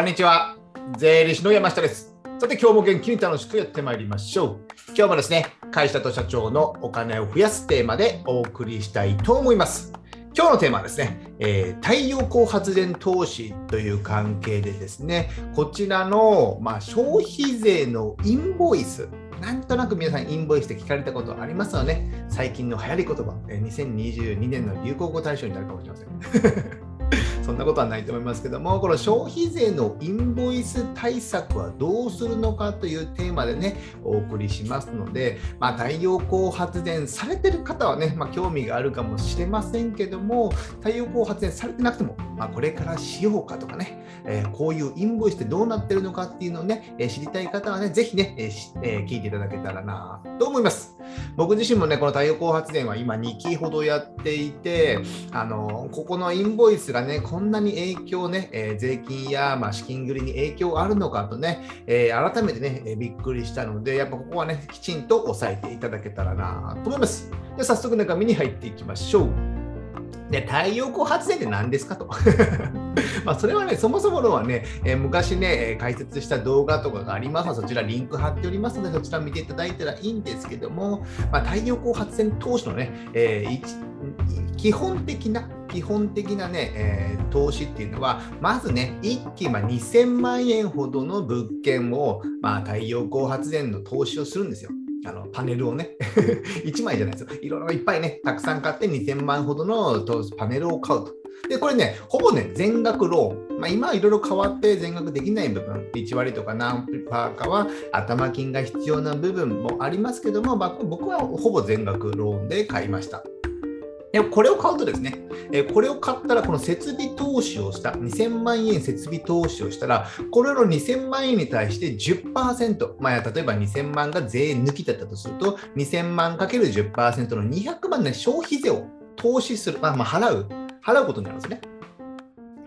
こんにちは。税理士の山下です。さて、今日も元気に楽しくやってまいりましょう。今日もですね、会社と社長のお金を増やすテーマでお送りしたいと思います。今日のテーマはですね、えー太陽光発電投資という関係でですね、こちらの、まあ、消費税のインボイス、なんとなく皆さんインボイスで聞かれたことありますよね。最近の流行り言葉、え2022年の流行語大賞になるかもしれません。そんなことはないと思いますけども、この消費税のインボイス対策はどうするのかというテーマでね、お送りしますので、まあ、太陽光発電されてる方はね、まあ、興味があるかもしれませんけども、太陽光発電されてなくても、まあ、これからしようかとかね、えーこういうインボイスってどうなってるのかっていうのをね、えー知りたい方はね、ぜひね、えーえー聞いていただけたらなと思います。僕自身もね、この太陽光発電は今2期ほどやっていて、あのここのインボイスがね、こんんなに影響ね、えー税金や、まあ、資金繰りに影響あるのかとね、えー改めてね、えーびっくりしたので、やっぱここはね、きちんと押さえていただけたらなと思います。で早速中身に入っていきましょう。で太陽光発電って何ですかと。まあそれはね、そもそものはね、えー昔ね、え解説した動画とかがありますので、そちらリンク貼っておりますので、そちら見ていただいたらいいんですけども、まあ、太陽光発電投資のね、えー基本的な、基本的なね、えー投資っていうのは、まずね、1期、ま、2000万円ほどの物件を、まあ、太陽光発電の投資をするんですよ。あのパネルをね、1枚じゃないですよ。いろいろいっぱいね、たくさん買って2000万ほどのパネルを買うと。で、これね、ほぼね、全額ローン。まあ、今はいろいろ変わって全額できない部分、1割とか何パーかは頭金が必要な部分もありますけども、まあ僕はほぼ全額ローンで買いました。これを買うとですね、これを買ったら、この設備投資をした、2000万円設備投資をしたら、これの2000万円に対して10%、まあ、例えば2000万が税抜きだったとすると、2000万かける10%の200万の消費税を投資する、まあ、まあ払う、払うことになるんですね。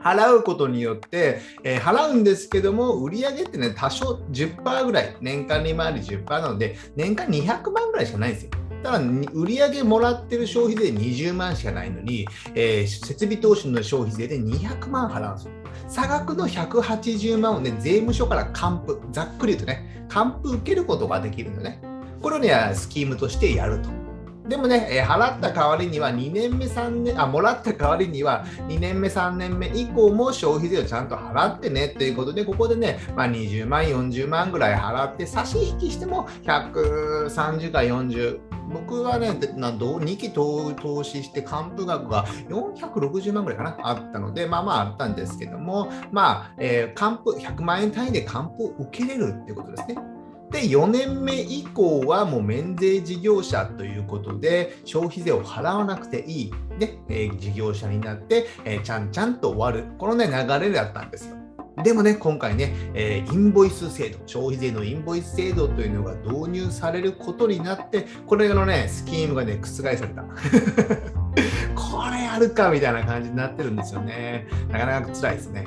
払うことによって、えー払うんですけども、売り上げってね、多少10%ぐらい、年間利回り10%なので、年間200万ぐらいしかないんですよ。ただ、売り上げもらってる消費税20万しかないのに、えー設備投資の消費税で200万払うんですよ。差額の180万をね、税務署から還付、ざっくり言うとね、還付受けることができるのね。これをね、スキームとしてやると。でもね、えー払った代わりには2年目、3年、あ、もらった代わりには2年目、3年目以降も消費税をちゃんと払ってねということで、ここでね、まあ、20万、40万ぐらい払って、差し引きしても130か40、僕はね、でなどう2期投資して還付額が460万ぐらいかな、あったので、まあまああったんですけども、まあ、えー還付、100万円単位で還付を受けれるってことですね。で4年目以降はもう免税事業者ということで消費税を払わなくていい、ねえー事業者になって、えーちゃんちゃんと終わるこの、ね、流れだったんですよ。でもね、今回ね、えーインボイス制度、消費税のインボイス制度というのが導入されることになって、これのね、スキームがね、覆された。これやるかみたいな感じになってるんですよね。なかなか辛いですね。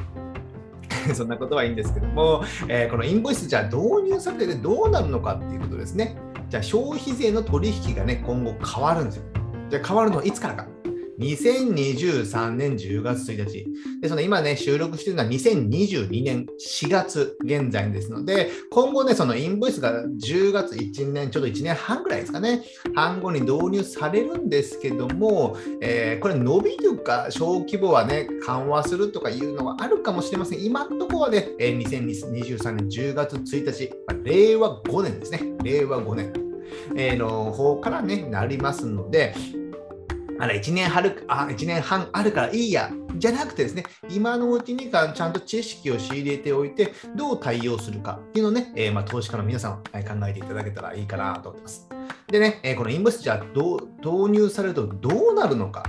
そんなことはいいんですけども、えーこのインボイスじゃあ導入されてどうなるのかっていうことですね。じゃあ消費税の取引がね、今後変わるんですよ。じゃあ変わるのはいつからか。2023年10月1日。で、その今ね、収録してるのは2022年4月現在ですので、今後ね、そのインボイスが10月1年、ちょっと1年半ぐらいですかね、半後に導入されるんですけども、えーこれ伸びるか、小規模はね、緩和するとかいうのはあるかもしれません。今のところはね、えー2023年10月1日、令和5年ですね。令和5年。えーの方からね、なりますので、あら1年るあ1年半あるからいいやじゃなくてですね、今のうちにかちゃんと知識を仕入れておいて、どう対応するかっていうのをね、えーまあ、投資家の皆さんは考えていただけたらいいかなと思ってます。でね、このインボイスじゃあ導入されるとどうなるのか。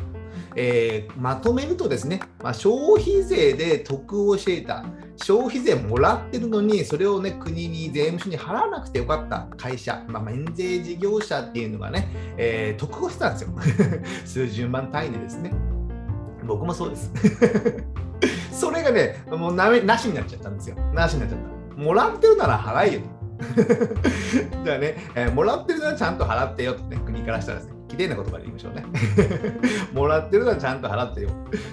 えーまとめるとですね、まあ、消費税で得をしていた、消費税もらってるのに、それをね、国に税務署に払わなくてよかった会社、まあ、免税事業者っていうのがね、えー得をしてたんですよ。数十万単位でですね。僕もそうです。それがね、もうなめなしになっちゃったんですよ。なしになっちゃった。もらってるなら払えよ。じゃあね、えーもらってるならちゃんと払ってよとね、国からしたらですね。綺麗な言葉で言いましょうね。もらってるのはちゃんと払ってよ。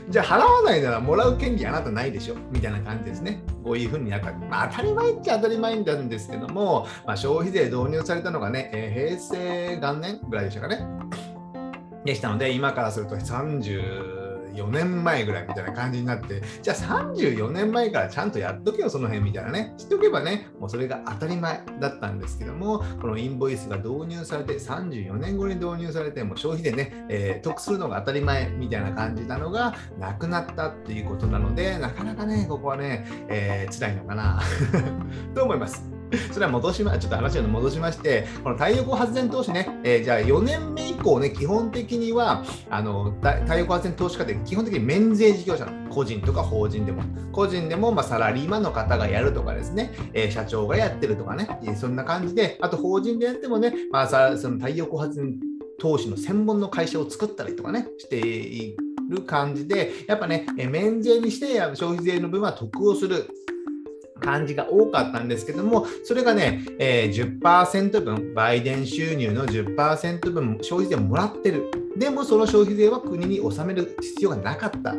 じゃあ払わないならもらう権利あなたないでしょみたいな感じですね。こういうふうになった、まあ、当たり前っちゃ当たり前なんですけども、まあ、消費税導入されたのがね、えー、平成元年ぐらいでしたかね。でしたので、今からすると30 4年前ぐらいみたいな感じになって、じゃあ34年前からちゃんとやっとけよ、その辺みたいなね、知っておけばね、もうそれが当たり前だったんですけども、このインボイスが導入されて、34年後に導入されて、もう消費でね、えー、得するのが当たり前みたいな感じなのがなくなったっていうことなので、なかなかね、ここはね、えー、辛いのかな と思います。それは戻しま、ちょっと話を戻しまして、この太陽光発電投資ね、えー、じゃあ4年目以降ね、基本的には、あの太陽光発電投資家って基本的に免税事業者の個人とか法人でも、個人でもまサラリーマンの方がやるとかですね、えー、社長がやってるとかね、そんな感じで、あと法人でやってもね、まあ、さその太陽光発電投資の専門の会社を作ったりとかね、している感じで、やっぱね、免税にして消費税の分は得をする。感じが多かったんですけども、それがね、えー、10%分、売電収入の10%分消費税もらってる。でもその消費税は国に納める必要がなかった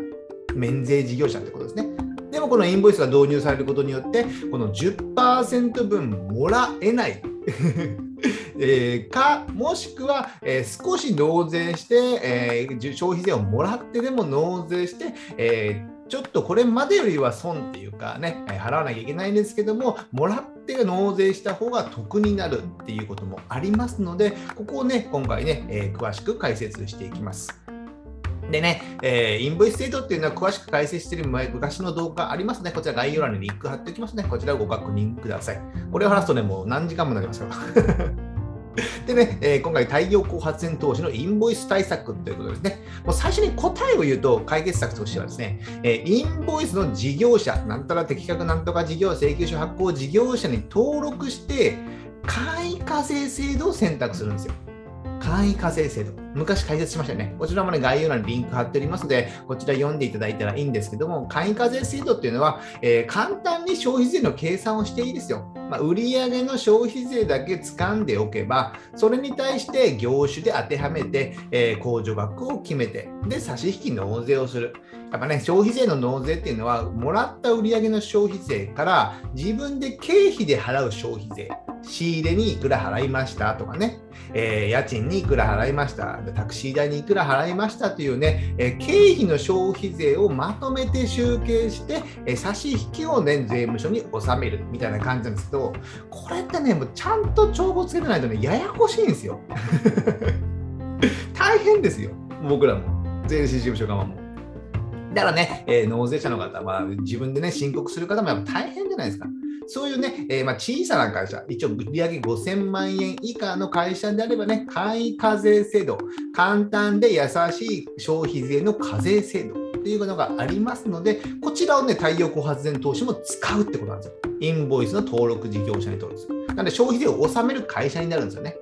免税事業者ってことですね。でもこのインボイスが導入されることによって、この10%分もらえない えー、か、もしくは、えー、少し納税して、えー、消費税をもらってでも納税して、えちょっとこれまでよりは損っていうかね、払わなきゃいけないんですけども、もらって納税した方が得になるっていうこともありますので、ここをね、今回ね、え詳しく解説していきます。でね、えー、インボイス制度っていうのは詳しく解説している昔の動画ありますね。こちら概要欄にリンク貼っておきますね。こちらをご確認ください。これを話すとね、もう何時間もなりますから。でね、えー、今回、太陽光発電投資のインボイス対策ということですね。もう最初に答えを言うと、解決策としてはですね、えー、インボイスの事業者、なんたら適格なんとか事業、請求書発行事業者に登録して、簡易課税制度を選択するんですよ。簡易課税制度。昔解説しましたよね。こちらもね、概要欄にリンク貼っておりますので、こちら読んでいただいたらいいんですけども、簡易課税制度っていうのは、えー、簡単に消費税の計算をしていいですよ。まあ、売上の消費税だけ掴んでおけば、それに対して業種で当てはめて、えー、控除額を決めて、で、差し引き納税をする。やっぱね、消費税の納税っていうのは、もらった売上の消費税から自分で経費で払う消費税。仕入れにいくら払いましたとかね、えー、家賃にいくら払いました、タクシー代にいくら払いましたというね、えー、経費の消費税をまとめて集計して、えー、差し引きをね、税務署に納めるみたいな感じなんですけど、これってね、もうちゃんと帳簿つけてないとね、ややこしいんですよ。大変ですよ、僕らも、税理士事務所側も。だからね、えー、納税者の方は自分でね、申告する方もやっぱ大変じゃないですか。そういうね、えー、まあ、小さな会社、一応売上5000万円以下の会社であればね、簡易課税制度、簡単で優しい消費税の課税制度というのがありますので、こちらをね、太陽光発電投資も使うってことなんですよ。インボイスの登録事業者に登録する。なので、消費税を納める会社になるんですよね。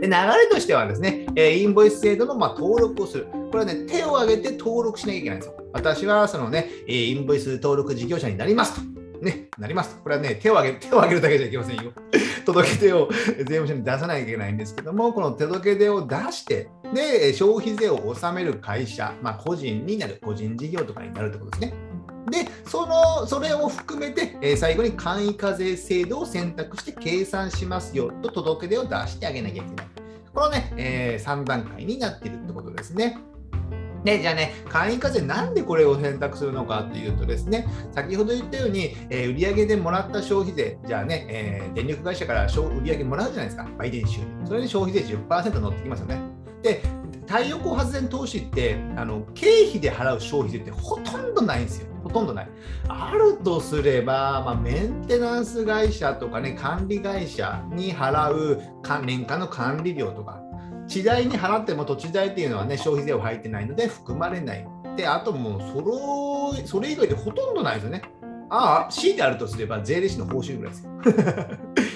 で流れとしてはですね、えインボイス制度のま登録をする。これはね、手を挙げて登録しなきゃいけないんですよ。私はそのね、インボイス登録事業者になりますと。ね、なります。これはね、手を挙げ手を挙げるだけじゃいけませんよ。届け出を税務署に出さなきゃいけないんですけども、この届け出を出して、で、消費税を納める会社、まあ、個人になる、個人事業とかになるってことですね。で、その、それを含めて、えー、最後に簡易課税制度を選択して計算しますよと届け出を出してあげなきゃいけない。このね、えー、3段階になっているってことですね。で、じゃあね、簡易課税、なんでこれを選択するのかというとですね、先ほど言ったように、えー、売上でもらった消費税、じゃあね、えー、電力会社から売上もらうじゃないですか、売電収入。それに消費税10%乗ってきますよね。で、太陽光発電投資ってあの経費で払う消費税ってほとんどないんですよ。ほとんどない。あるとすれば、まあ、メンテナンス会社とかね、管理会社に払う年間の管理料とか、地代に払っても土地代っていうのはね、消費税は入ってないので含まれない。で、あともうその、それ以外でほとんどないですよね。ああ、C であるとすれば税理士の報酬ぐらいですよ。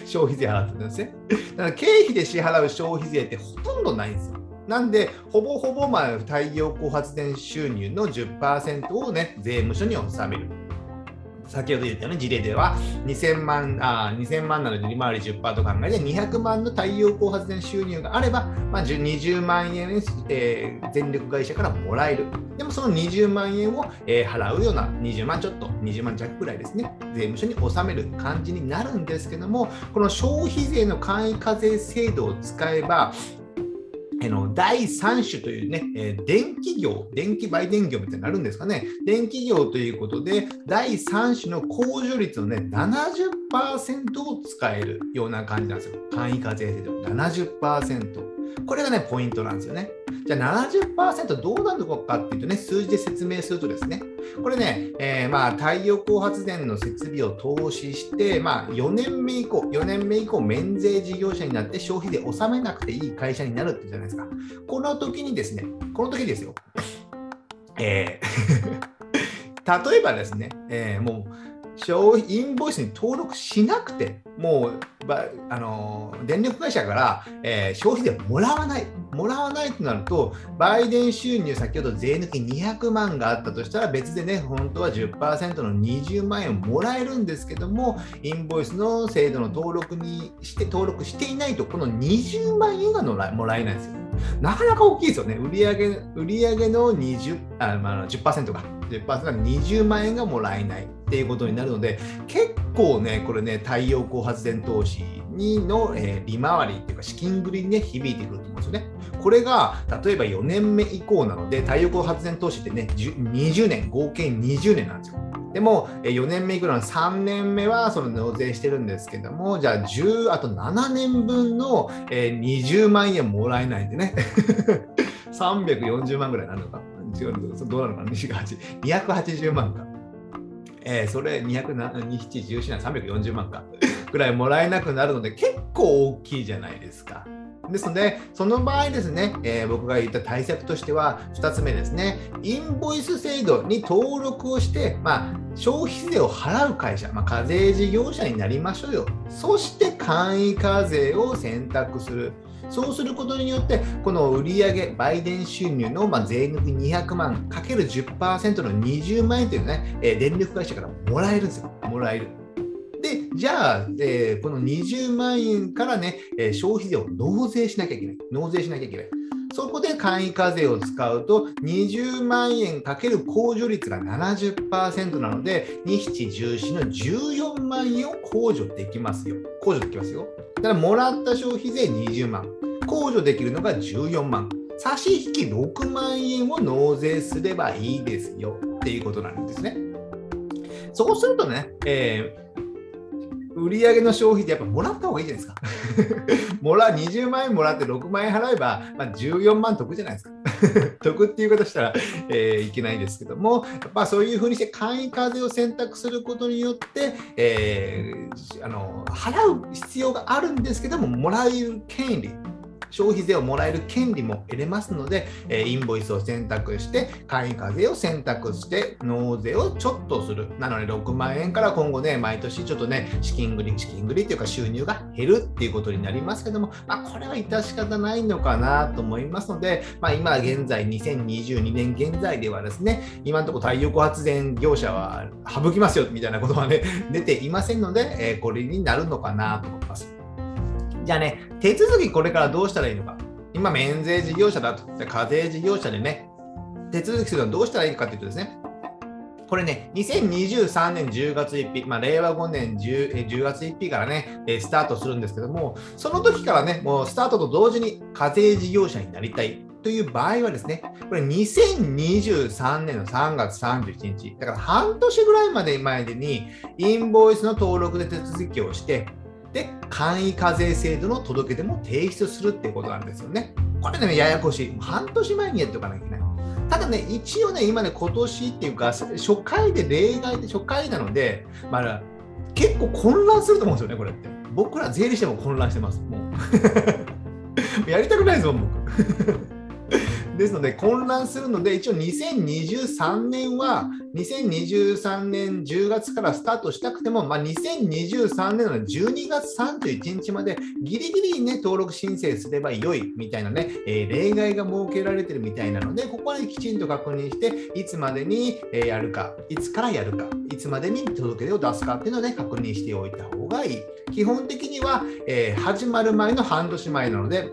消費税払ってるんですね。だから経費で支払う消費税ってほとんどないんですよ。なんで、ほぼほぼまあ太陽光発電収入の10%をね、税務署に納める。先ほど言ったような事例では2000万あ2000万なので利回り10%と考えて200万の太陽光発電収入があれば、まあ、20万円、えー、電力会社からもらえる。でもその20万円を、えー、払うような20万ちょっと、20万弱くらいですね、税務署に納める感じになるんですけども、この消費税の簡易課税制度を使えば、の第3種というね、電気業、電気売電業みたいになるんですかね、電気業ということで、第3種の控除率のね、70%を使えるような感じなんですよ。簡易課税制度、70%。これがね、ポイントなんですよね。じゃあ70%どうなるのかっていうとね、数字で説明するとですね、これね、えー、まあ太陽光発電の設備を投資して、まあ4年目以降、4年目以降、免税事業者になって消費税納めなくていい会社になるってじゃないですか。この時にですね、この時ですよ、えー、例えばですね、えー、もう、消費インボイスに登録しなくて、もう、あの電力会社から、えー、消費税もらわない、もらわないとなると、売電収入、先ほど税抜き200万があったとしたら、別でね、本当は10%の20万円をもらえるんですけども、インボイスの制度の登録にして、登録していないと、この20万円がもらえないんですよ。なかなか大きいですよね。売上売上の20あ、まあ、10%が。10%が20万円がもらえないっていうことになるので、結構ね、これね、太陽光発電投資にの、えー、利回りっていうか資金繰りにね、響いてくると思うんですよね。これが、例えば4年目以降なので、太陽光発電投資ってね、20年、合計20年なんですよ。でも、4年目いくらの3年目はその納税してるんですけども、じゃあ10、あと7年分の20万円もらえないんでね、340万ぐらいになるのか。違うどうなのかな ?28、280万か。えー、それ207、17、17、340万か。ぐらいもらえなくなるので、結構大きいじゃないですか。ですので、その場合ですね、えー、僕が言った対策としては、2つ目ですね、インボイス制度に登録をして、まあ、消費税を払う会社、まあ、課税事業者になりましょうよ。そして簡易課税を選択する。そうすることによって、この売上、売電収入のま税抜き200万かける10%の20万円というのね、え電力会社からもらえるんですよ。もらえる。で、じゃあ、えー、この20万円からね、え、消費税を納税しなきゃいけない。納税しなきゃいけない。そこで簡易課税を使うと、20万円かける控除率が70%なので、2、7、14の14万円を控除できますよ。控除できますよ。だから、もらった消費税20万。控除できるのが14万。差し引き6万円を納税すればいいですよっていうことなんですね。そうするとね、えー売上の消費ってやっぱもらった方がいいじゃないですか。もら20万円もらって6万円払えば、まあ、14万得じゃないですか。得っていうことしたら、えー、いけないですけども、やっぱそういうふうにして簡易課税を選択することによって、えー、あの払う必要があるんですけども、もらえる権利、消費税をもらえる権利も得れますので、えインボイスを選択して、簡易課税を選択して、納税をちょっとする。なので、6万円から今後ね、毎年ちょっとね、資金繰り、資金繰りというか収入が減るっていうことになりますけども、まあ、これは致し方ないのかなと思いますので、まあ、今現在、2022年現在ではですね、今のところ太陽光発電業者は省きますよみたいなことはね、出ていませんので、えこれになるのかなと思います。じゃあね、手続きこれからどうしたらいいのか。今、免税事業者だと。課税事業者でね、手続きするのはどうしたらいいかというとですね、これね、2023年10月1日、まあ、令和5年 10, 10月1日からね、スタートするんですけども、その時からね、もうスタートと同時に課税事業者になりたいという場合はですね、これ2023年の3月31日、だから半年ぐらいまで前に、インボイスの登録で手続きをして、で、簡易課税制度の届け出も提出するっていうことなんですよね。これね、ややこしい。半年前にやっておかなきゃいけない。ただね、一応ね、今ね、今年っていうか、初回で例外で初回なので、まあ、結構混乱すると思うんですよね、これって。僕ら税理士でも混乱してます。もう。やりたくないですもん、僕。ですので混乱するので一応2023年は2023年10月からスタートしたくても、まあ、2023年の12月31日までギリギリね登録申請すれば良いみたいなね、えー、例外が設けられてるみたいなのでここは、きちんと確認していつまでにやるかいつからやるかいつまでに届け出を出すかっていうのをね確認しておいた方がいい。基本的には、えー、始まる前の半年前なので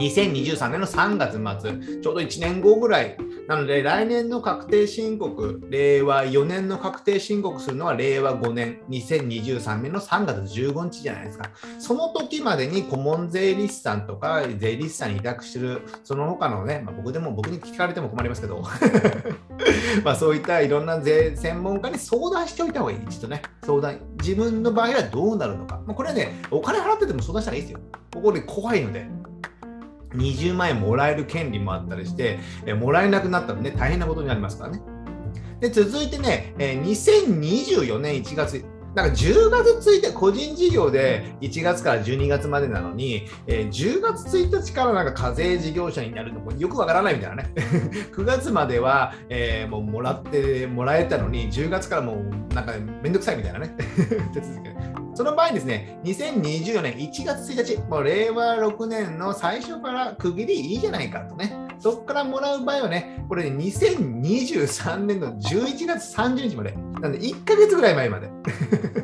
2023年の3月末、ちょうど1年後ぐらい、なので来年の確定申告、令和4年の確定申告するのは令和5年、2023年の3月15日じゃないですか。その時までに顧問税理士さんとか税理士さんに委託してる、その他のね、まあ、僕でも僕に聞かれても困りますけど、まあそういったいろんな税専門家に相談しておいた方がいい。一度ね、相談。自分の場合はどうなるのか。まあ、これはね、お金払ってても相談したらいいですよ。ここで怖いので。20万円もらえる権利もあったりして、えもらえなくなったらね、大変なことになりますからね。で、続いてね、え2024年1月、なんか10月1日、個人事業で1月から12月までなのに、えー、10月1日からなんか課税事業者になるのもよくわからないみたいなね。9月までは、えー、もうもらってもらえたのに、10月からもうなんかめんどくさいみたいなね。手続きその場合ですね、2024年1月1日、もう令和6年の最初から区切りいいじゃないかとね、そこからもらう場合はね、これね、2023年の11月30日まで、なんで1ヶ月ぐらい前まで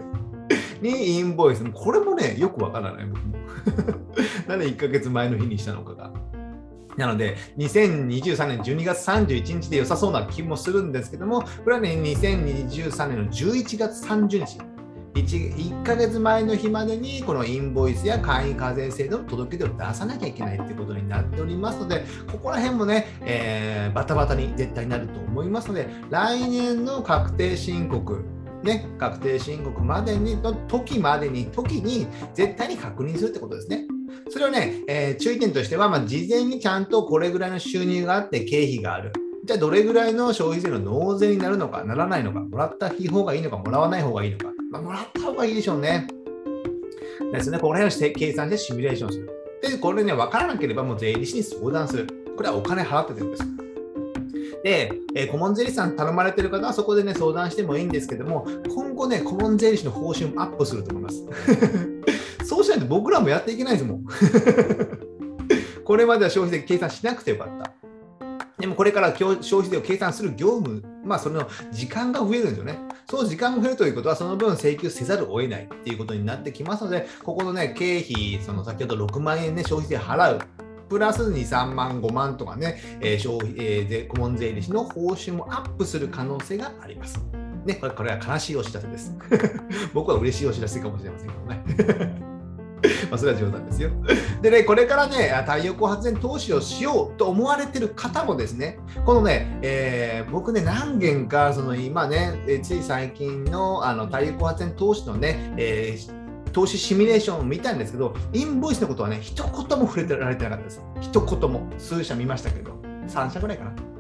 にインボイス、これもね、よくわからない、僕も。なんで1ヶ月前の日にしたのかが。なので、2023年12月31日で良さそうな気もするんですけども、これはね、2023年の11月30日。1, 1ヶ月前の日までにこのインボイスや簡易課税制度の届け出を出さなきゃいけないってことになっておりますので、ここら辺もね、えー、バタバタに絶対になると思いますので、来年の確定申告、ね、確定申告までにの時までに、時に絶対に確認するってことですね。それをね、えー、注意点としては、まあ、事前にちゃんとこれぐらいの収入があって経費がある。じゃあどれぐらいの消費税の納税になるのか、ならないのか、もらった方がいいのか、もらわない方がいいのか、まあ、もらった方がいいでしょうね。ですね、ここら辺を計算してシミュレーションする。で、これね、分からなければもう税理士に相談する。これはお金払っててるんです。で、えー、顧問税理士さん頼まれてる方はそこでね、相談してもいいんですけども、今後ね、顧問税理士の報酬もアップすると思います。そうしないと僕らもやっていけないですもん。これまでは消費税計算しなくてよかった。でもこれから消費税を計算する業務、まあ、その時間が増えるんですよね。その時間が増えるということは、その分請求せざるを得ないっていうことになってきますので、ここのね、経費、その先ほど6万円ね、消費税払う。プラス2、3万、5万とかね、えー、消費、えー、税顧問税理士の報酬もアップする可能性があります。ね、これこれは悲しいお知らせです。僕は嬉しいお知らせかもしれませんけどね。まあそれは冗談ですよ。でね、これからね、太陽光発電投資をしようと思われてる方もですね、このね、えー、僕ね、何件か、その今ね、つい最近のあの太陽光発電投資のね、えー投資シミュレーションを見たんですけど、インボイスのことはね、一言も触れてられてなかったです。一言も。数社見ましたけど、3社ぐらいかな。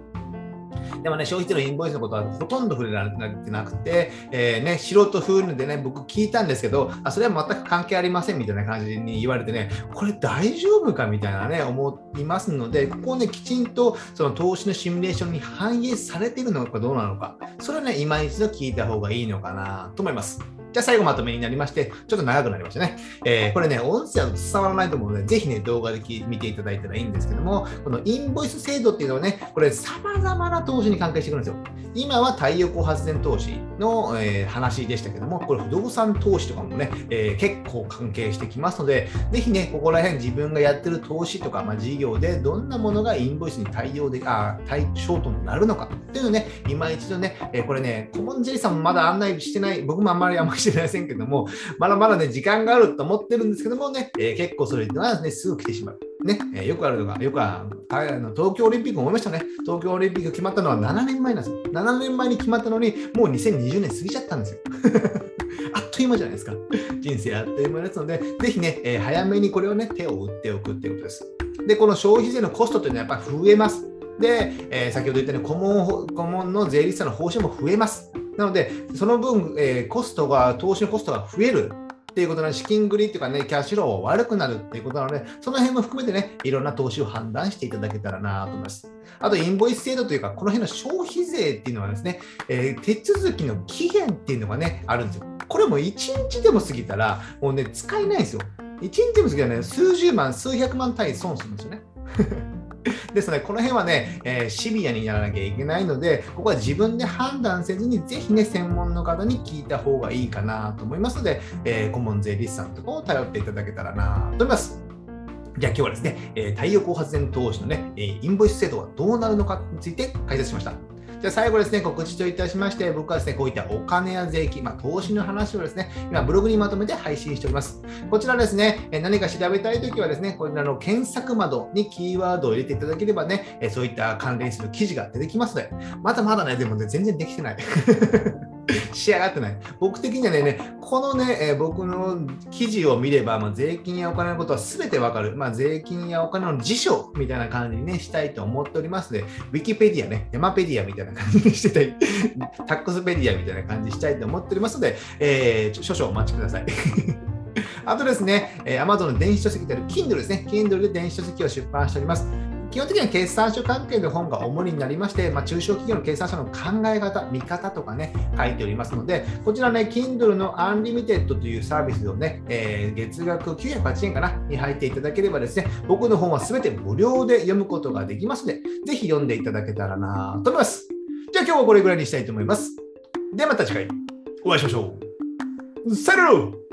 でもね、消費税のインボイスのことはほとんど触れられてなくて、えー、ね、素人風でね、僕聞いたんですけど、あそれは全く関係ありませんみたいな感じに言われてね、これ大丈夫かみたいなね、思いますので、ここをね、きちんとその投資のシミュレーションに反映されているのかどうなのか、それはね、今一度聞いた方がいいのかなと思います。じゃあ最後まとめになりまして、ちょっと長くなりましたね。えー、これね、音声は伝わらないと思うので、ぜひね、動画で見ていただいたらいいんですけども、このインボイス制度っていうのはね、これ様々な投資に関係してくるんですよ。今は太陽光発電投資の、えー、話でしたけども、これ不動産投資とかもね、えー、結構関係してきますので、ぜひね、ここら辺自分がやってる投資とか、まあ、事業でどんなものがインボイスに対応で、あ対象となるのかっていうのね、今一度ね、え、これね、コモンジェリさんもまだ案内してない、僕もあんまりあんまりしてませんけども、まだまだね、時間があると思ってるんですけどもね、えー、結構それはね、すぐ来てしまう。ね、えー、よくあるのが、よくあの東京オリンピック思いましたね。東京オリンピック決まったのは7年前なんですよ。7年前に決まったのに、もう2020年過ぎちゃったんですよ。あっという間じゃないですか。人生あっという間ですので、ぜひね、えー、早めにこれをね、手を打っておくっていうことです。で、この消費税のコストというのはやっぱり増えます。で、えー、先ほど言ったように顧問顧問の税理士さんの報酬も増えます。なので、その分、えー、コストが、投資のコストが増える。っていうことなので、資金繰りっていうかね、キャッシュロー悪くなるっていうことなので、その辺も含めてね、いろんな投資を判断していただけたらなと思います。あと、インボイス制度というか、この辺の消費税っていうのはですね、えー、手続きの期限っていうのがね、あるんですよ。これも1日でも過ぎたら、もうね、使えないんですよ。1日でも過ぎたらね、数十万、数百万単位損するんですよね。ですので、この辺はね、えー、シビアにならなきゃいけないので、ここは自分で判断せずに、ぜひね、専門の方に聞いた方がいいかなと思いますので、えー、顧問税理士さんとかを頼っていただけたらなと思います。じゃあ今日はですね、えー、太陽光発電投資のね、えインボイス制度はどうなるのかについて解説しました。じゃ最後ですね、告知といたしまして、僕はですね、こういったお金や税金、まあ、投資の話をですね、今ブログにまとめて配信しております。こちらですね、何か調べたいときはですね、こちらの検索窓にキーワードを入れていただければね、そういった関連する記事が出てきますので、まだまだね、でもね、全然できてない。仕上がってない。僕的にはね、このね、えー、僕の記事を見れば、まあ、税金やお金のことは全てわかる。まあ、税金やお金の辞書みたいな感じにね、したいと思っておりますので、ウィキペディアね、ヤマペディアみたいな感じにしてたい、タックスペディアみたいな感じにしたいと思っておりますので、えー、少々お待ちください。あとですね、えー、Amazon の電子書籍である Kindle ですね。Kindle で電子書籍を出版しております。基本的には決算書関係の本が主になりまして、まあ、中小企業の決算書の考え方、見方とかね、書いておりますので、こちらね、Kindle の Unlimited というサービスをね、えー、月額908円かな、に入っていただければですね、僕の本はすべて無料で読むことができますので、ぜひ読んでいただけたらなと思います。じゃあ今日はこれぐらいにしたいと思います。ではまた次回お会いしましょう。さよなら